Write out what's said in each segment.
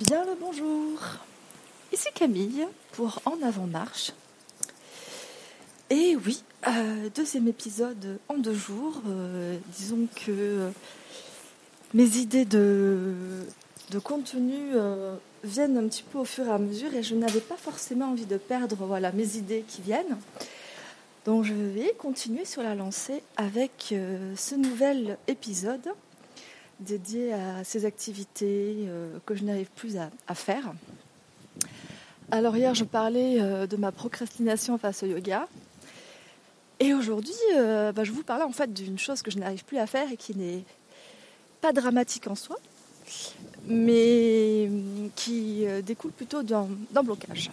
Bien le bonjour. Ici Camille pour En avant marche. Et oui, euh, deuxième épisode en deux jours. Euh, disons que mes idées de, contenu euh, viennent un petit peu au fur et à mesure et je n'avais pas forcément envie de perdre voilà, mes idées qui viennent. Donc je vais continuer sur la lancée avec ce nouvel épisode dédié à ces activités que je n'arrive plus à, faire. Alors hier je parlais de ma procrastination face au yoga et aujourd'hui, euh, bah, je vous parlais en fait d'une chose que je n'arrive plus à faire et qui n'est pas dramatique en soi, mais qui euh, découle plutôt d'un blocage.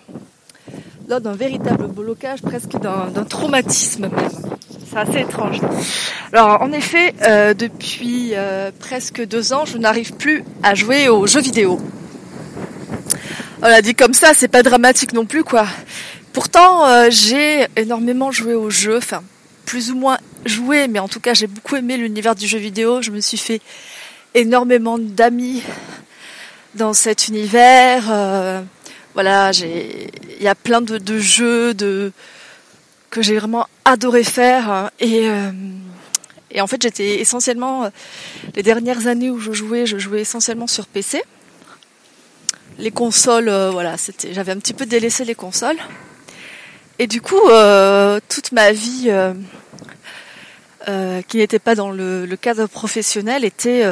Là, d'un véritable blocage, presque d'un traumatisme même. C'est assez étrange. Alors, en effet, euh, depuis presque deux ans, je n'arrive plus à jouer aux jeux vidéo. On l'a dit comme ça, c'est pas dramatique non plus, quoi. Pourtant, euh, j'ai énormément joué aux jeux, enfin plus ou moins joué, mais en tout cas j'ai beaucoup aimé l'univers du jeu vidéo. Je me suis fait énormément d'amis dans cet univers. Euh, voilà, il y a plein de, jeux de que j'ai vraiment adoré faire et euh, et en fait j'étais essentiellement les dernières années où je jouais, je jouais essentiellement sur PC. Les consoles, voilà, c'était, j'avais un petit peu délaissé les consoles. Et du coup, euh, toute ma vie euh, euh, qui n'était pas dans le, cadre professionnel était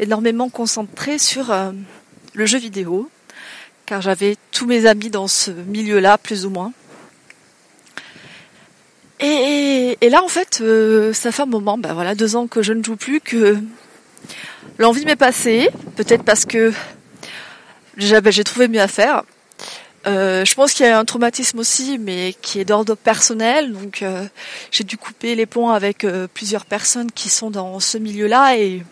énormément concentrée sur le jeu vidéo, car j'avais tous mes amis dans ce milieu-là, plus ou moins. Et, là, en fait, ça fait un moment, ben voilà, deux ans que je ne joue plus, que l'envie m'est passée, peut-être parce que j'ai trouvé mieux à faire, euh, je pense qu'il y a un traumatisme aussi, mais qui est d'ordre personnel. Donc, euh, j'ai dû couper les ponts avec euh, plusieurs personnes qui sont dans ce milieu-là, et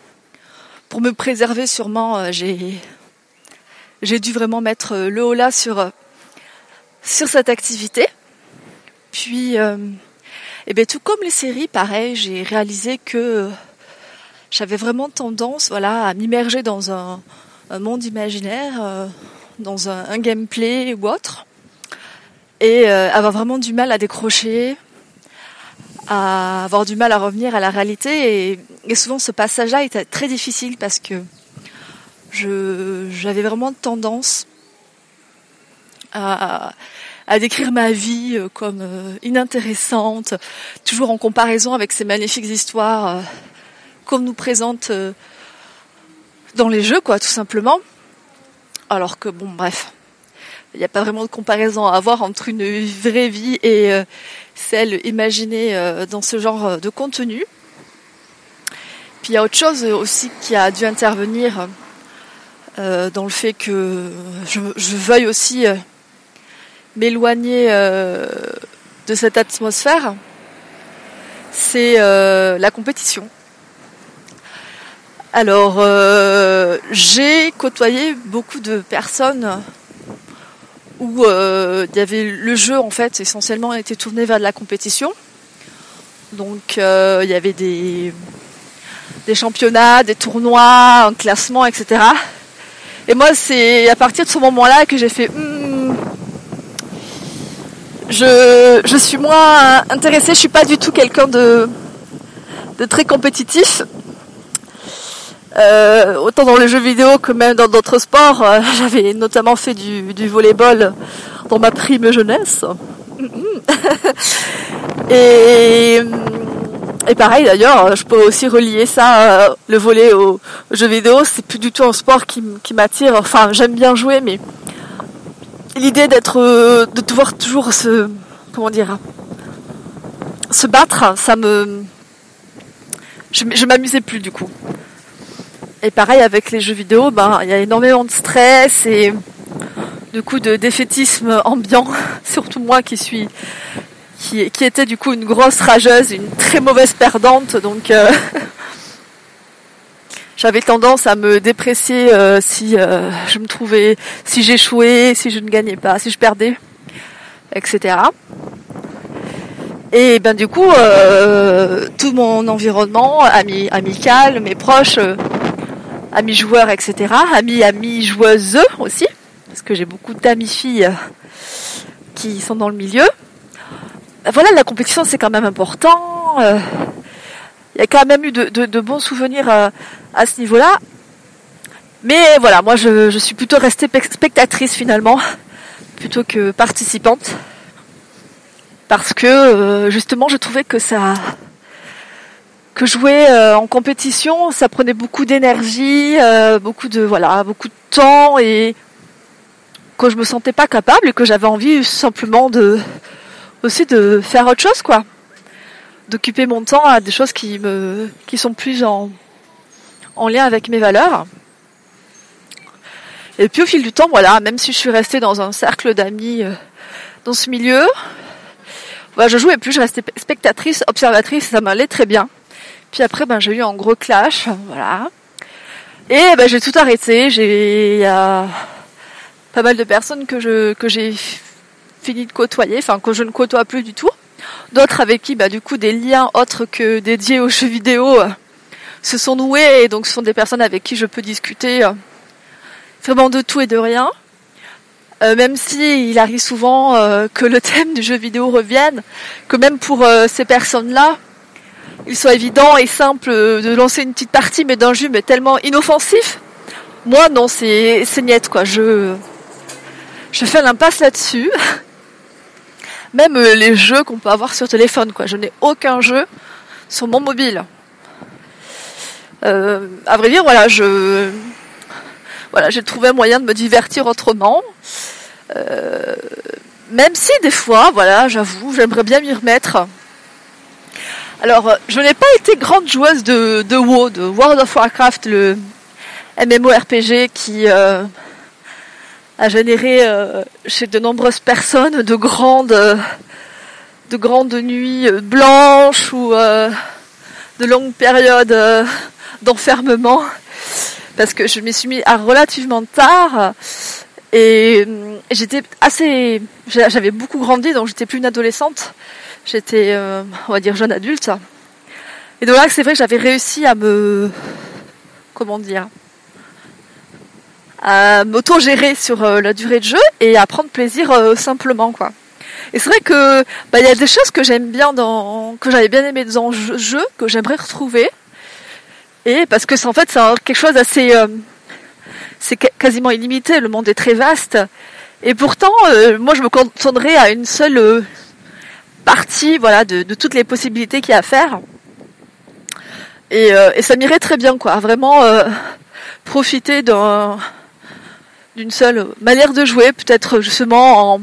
pour me préserver, sûrement, j'ai j'ai dû vraiment mettre le haut là sur sur cette activité. Puis, et eh bien tout comme les séries, pareil, j'ai réalisé que j'avais vraiment tendance, voilà, à m'immerger dans un, monde imaginaire dans un, gameplay ou autre, et euh, avoir vraiment du mal à décrocher, à avoir du mal à revenir à la réalité. Et, souvent, ce passage-là était très difficile parce que j'avais vraiment tendance à, à, décrire ma vie euh, comme euh, inintéressante, toujours en comparaison avec ces magnifiques histoires qu'on nous présente dans les jeux, quoi, tout simplement. Alors que bon, bref, il n'y a pas vraiment de comparaison à avoir entre une vraie vie et euh, celle imaginée euh, dans ce genre euh, de contenu. Puis il y a autre chose aussi qui a dû intervenir dans le fait que je, veuille aussi m'éloigner de cette atmosphère, c'est la compétition. Alors, euh, j'ai côtoyé beaucoup de personnes où euh, le jeu en fait essentiellement était tourné vers de la compétition. Donc euh, il y avait des, des championnats, des tournois, un classement, etc. Et moi c'est à partir de ce moment-là que j'ai fait hmm, je, je suis moins intéressée, je suis pas du tout quelqu'un de, de très compétitif. Euh, autant dans les jeux vidéo que même dans d'autres sports. Euh, j'avais notamment fait du, du volleyball dans ma prime jeunesse. et, et pareil d'ailleurs, je peux aussi relier ça, euh, le volley au, jeu vidéo. C'est plus du tout un sport qui, qui m'attire. Enfin, j'aime bien jouer, mais l'idée d'être, de devoir toujours se, comment dire, se battre, ça me, je, je m'amusais plus du coup. Et pareil avec les jeux vidéo, ben il y a énormément de stress et du coup de défaitisme ambiant, surtout moi qui suis qui, qui était du coup une grosse rageuse, une très mauvaise perdante, donc euh, j'avais tendance à me déprécier euh, si euh, je me trouvais, si j'échouais, si je ne gagnais pas, si je perdais, etc. Et ben du coup, tout mon environnement ami, amical, mes proches amis joueurs, etc. Amis, amis joueuses aussi, parce que j'ai beaucoup d'amis filles qui sont dans le milieu. Voilà, la compétition c'est quand même important. Euh, il y a quand même eu de, bons souvenirs à, à ce niveau-là. Mais voilà, moi je, suis plutôt restée spectatrice finalement, plutôt que participante. Parce que euh, justement je trouvais que ça que jouer euh, en compétition, ça prenait beaucoup d'énergie, euh, beaucoup de voilà, beaucoup de temps et que je me sentais pas capable et que j'avais envie simplement de aussi de faire autre chose quoi. D'occuper mon temps à des choses qui me qui sont plus en en lien avec mes valeurs. Et puis au fil du temps, voilà, même si je suis restée dans un cercle d'amis euh, dans ce milieu, bah, je jouais plus, je restais spectatrice, observatrice, ça m'allait très bien. Puis après, ben, j'ai eu un gros clash, voilà. Et ben, j'ai tout arrêté. J'ai a pas mal de personnes que je que j'ai fini de côtoyer, enfin que je ne côtoie plus du tout. D'autres avec qui, bah, du coup, des liens autres que dédiés aux jeux vidéo euh, se sont noués. Et donc, ce sont des personnes avec qui je peux discuter euh, vraiment de tout et de rien. Euh, même si il arrive souvent que le thème du jeu vidéo revienne, que même pour ces personnes-là, il soit évident et simple de lancer une petite partie, mais d'un jeu mais tellement inoffensif. Moi, non, c'est c'est quoi. Je fais l'impasse là-dessus. Même euh, les jeux qu'on peut avoir sur téléphone, quoi. Je n'ai aucun jeu sur mon mobile. Euh, à vrai dire, voilà, je voilà, j'ai trouvé un moyen de me divertir autrement. Euh, même si des fois, voilà, j'avoue, j'aimerais bien m'y remettre. Alors, je n'ai pas été grande joueuse de, de WoW, de World of Warcraft, le MMORPG qui euh, a généré euh, chez de nombreuses personnes de grandes, de grandes nuits blanches ou de longues périodes d'enfermement, parce que je m'y suis mis à relativement tard. Et j'étais assez, j'avais beaucoup grandi, donc j'étais plus une adolescente. J'étais, euh, on va dire, jeune adulte. Et donc là, c'est vrai que j'avais réussi à me, comment dire, à m'auto-gérer sur euh, la durée de jeu et à prendre plaisir euh, simplement, quoi. Et c'est vrai que bah, il y a des choses que j'aime bien dans, que j'avais bien aimé dans le jeu, que j'aimerais retrouver. Et parce que c'est en fait c'est quelque chose d'assez, c'est quasiment illimité. Le monde est très vaste. Et pourtant, moi, je me contenterais à une seule partie voilà de, toutes les possibilités qu'il y a à faire. Et, euh, ça m'irait très bien quoi, vraiment euh, profiter d'un d'une seule manière de jouer, peut-être justement en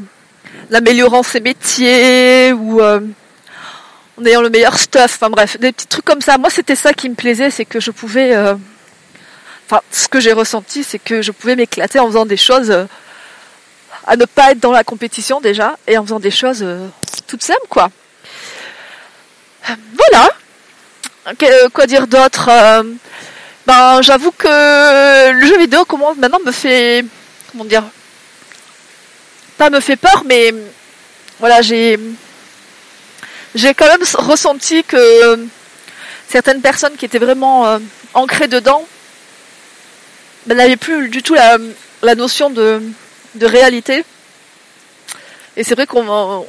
améliorant ses métiers ou euh, en ayant le meilleur stuff, enfin bref, des petits trucs comme ça. Moi c'était ça qui me plaisait, c'est que je pouvais enfin ce que j'ai ressenti c'est que je pouvais m'éclater en faisant des choses à ne pas être dans la compétition déjà et en faisant des choses toute simple, quoi. Voilà. Euh, quoi dire d'autre euh, Ben, j'avoue que le jeu vidéo comment maintenant me fait, comment dire, pas me fait peur, mais voilà, j'ai, j'ai quand même ressenti que certaines personnes qui étaient vraiment euh, ancrées dedans ben, n'avaient plus du tout la, notion de, réalité. Et c'est vrai qu'on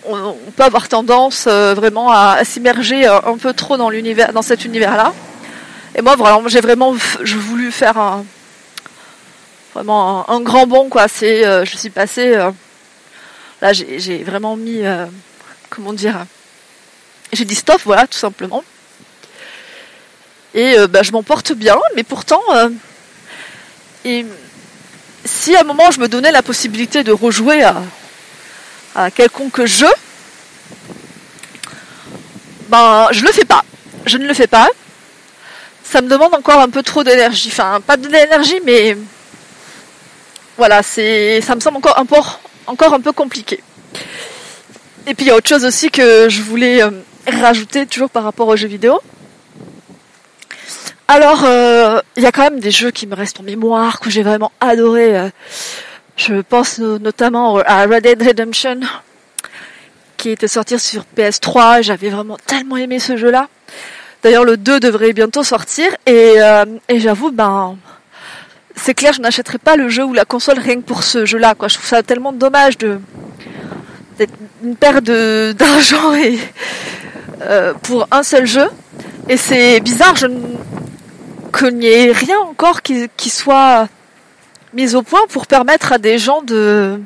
peut avoir tendance euh, vraiment à, s'immerger euh, un peu trop dans l'univers, dans cet univers-là. Et moi, vraiment, j'ai vraiment voulu faire un, vraiment un, grand bond, quoi. C'est, euh, je suis passée, là, j'ai vraiment mis, comment dire, j'ai dit stop, voilà, tout simplement. Et bah, je m'en porte bien, mais pourtant, et si à un moment je me donnais la possibilité de rejouer à à quelconque jeu, ben je le fais pas. Je ne le fais pas. Ça me demande encore un peu trop d'énergie. Enfin, pas d'énergie, mais voilà, c'est, ça me semble encore un peu, compliqué. Et puis il y a autre chose aussi que je voulais euh, rajouter toujours par rapport aux jeux vidéo. Alors, euh, il y a quand même des jeux qui me restent en mémoire, que j'ai vraiment adoré. Euh, je pense notamment à Red Dead Redemption, qui était sorti sur PS3. J'avais vraiment tellement aimé ce jeu-là. D'ailleurs, le 2 devrait bientôt sortir. Et, et j'avoue, ben, c'est clair, je n'achèterai pas le jeu ou la console rien que pour ce jeu-là. Quoi. Je trouve ça tellement dommage de d'être une perte d'argent et euh, pour un seul jeu. Et c'est bizarre, je qu'il n'y ait rien encore qui, qui soit mis au point pour permettre à des gens de,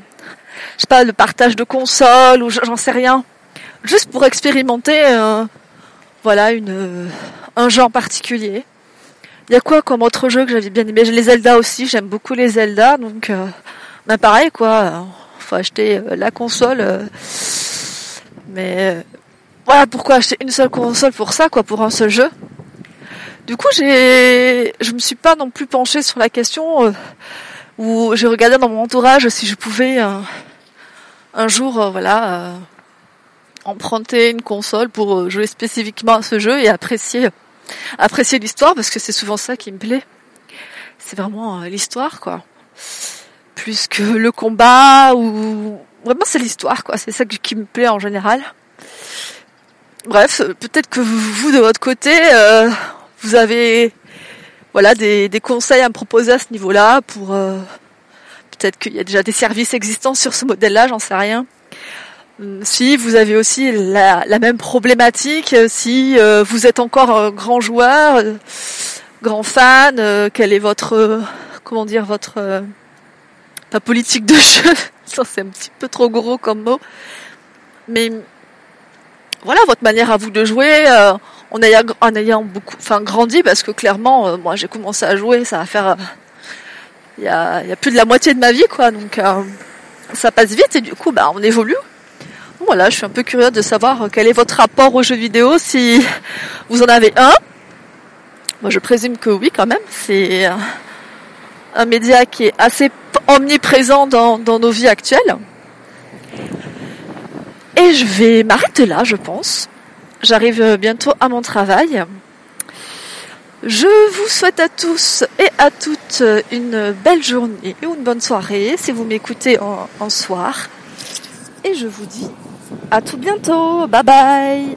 je sais pas, le partage de consoles ou j'en sais rien, juste pour expérimenter, euh, voilà, une, un jeu en particulier. Il y a quoi comme autre jeu que j'avais bien aimé? Les Zelda aussi, j'aime beaucoup les Zelda, donc euh, bah pareil quoi. Faut acheter euh, la console, euh, mais voilà pourquoi acheter une seule console pour ça quoi, pour un seul jeu? Du coup, j'ai, je me suis pas non plus penchée sur la question où j'ai regardé dans mon entourage si je pouvais un jour, voilà, emprunter une console pour jouer spécifiquement à ce jeu et apprécier apprécier l'histoire parce que c'est souvent ça qui me plaît. C'est vraiment euh, l'histoire, quoi. Plus que le combat ou vraiment c'est l'histoire, quoi. C'est ça qui me plaît en général. Bref, peut-être que vous, de votre côté, euh, vous avez voilà des, conseils à me proposer à ce niveau-là pour euh, peut-être qu'il y a déjà des services existants sur ce modèle-là, j'en sais rien. Euh, si vous avez aussi la, même problématique, euh, si euh, vous êtes encore un grand joueur, grand fan, quel est votre, comment dire, votre, pas politique de jeu, ça c'est un petit peu trop gros comme mot, mais voilà votre manière à vous de jouer, en ayant, en ayant beaucoup, enfin grandi, parce que clairement, moi j'ai commencé à jouer, ça va faire, il y a, y a, plus de la moitié de ma vie quoi, donc ça passe vite et du coup bah on évolue voilà, je suis un peu curieuse de savoir quel est votre rapport aux jeux vidéo, si vous en avez un. Moi, je présume que oui, quand même. C'est un média qui est assez omniprésent dans, nos vies actuelles. Et je vais m'arrêter là, je pense. J'arrive bientôt à mon travail. Je vous souhaite à tous et à toutes une belle journée ou une bonne soirée si vous m'écoutez en soir. Et je vous dis à tout bientôt. Bye bye.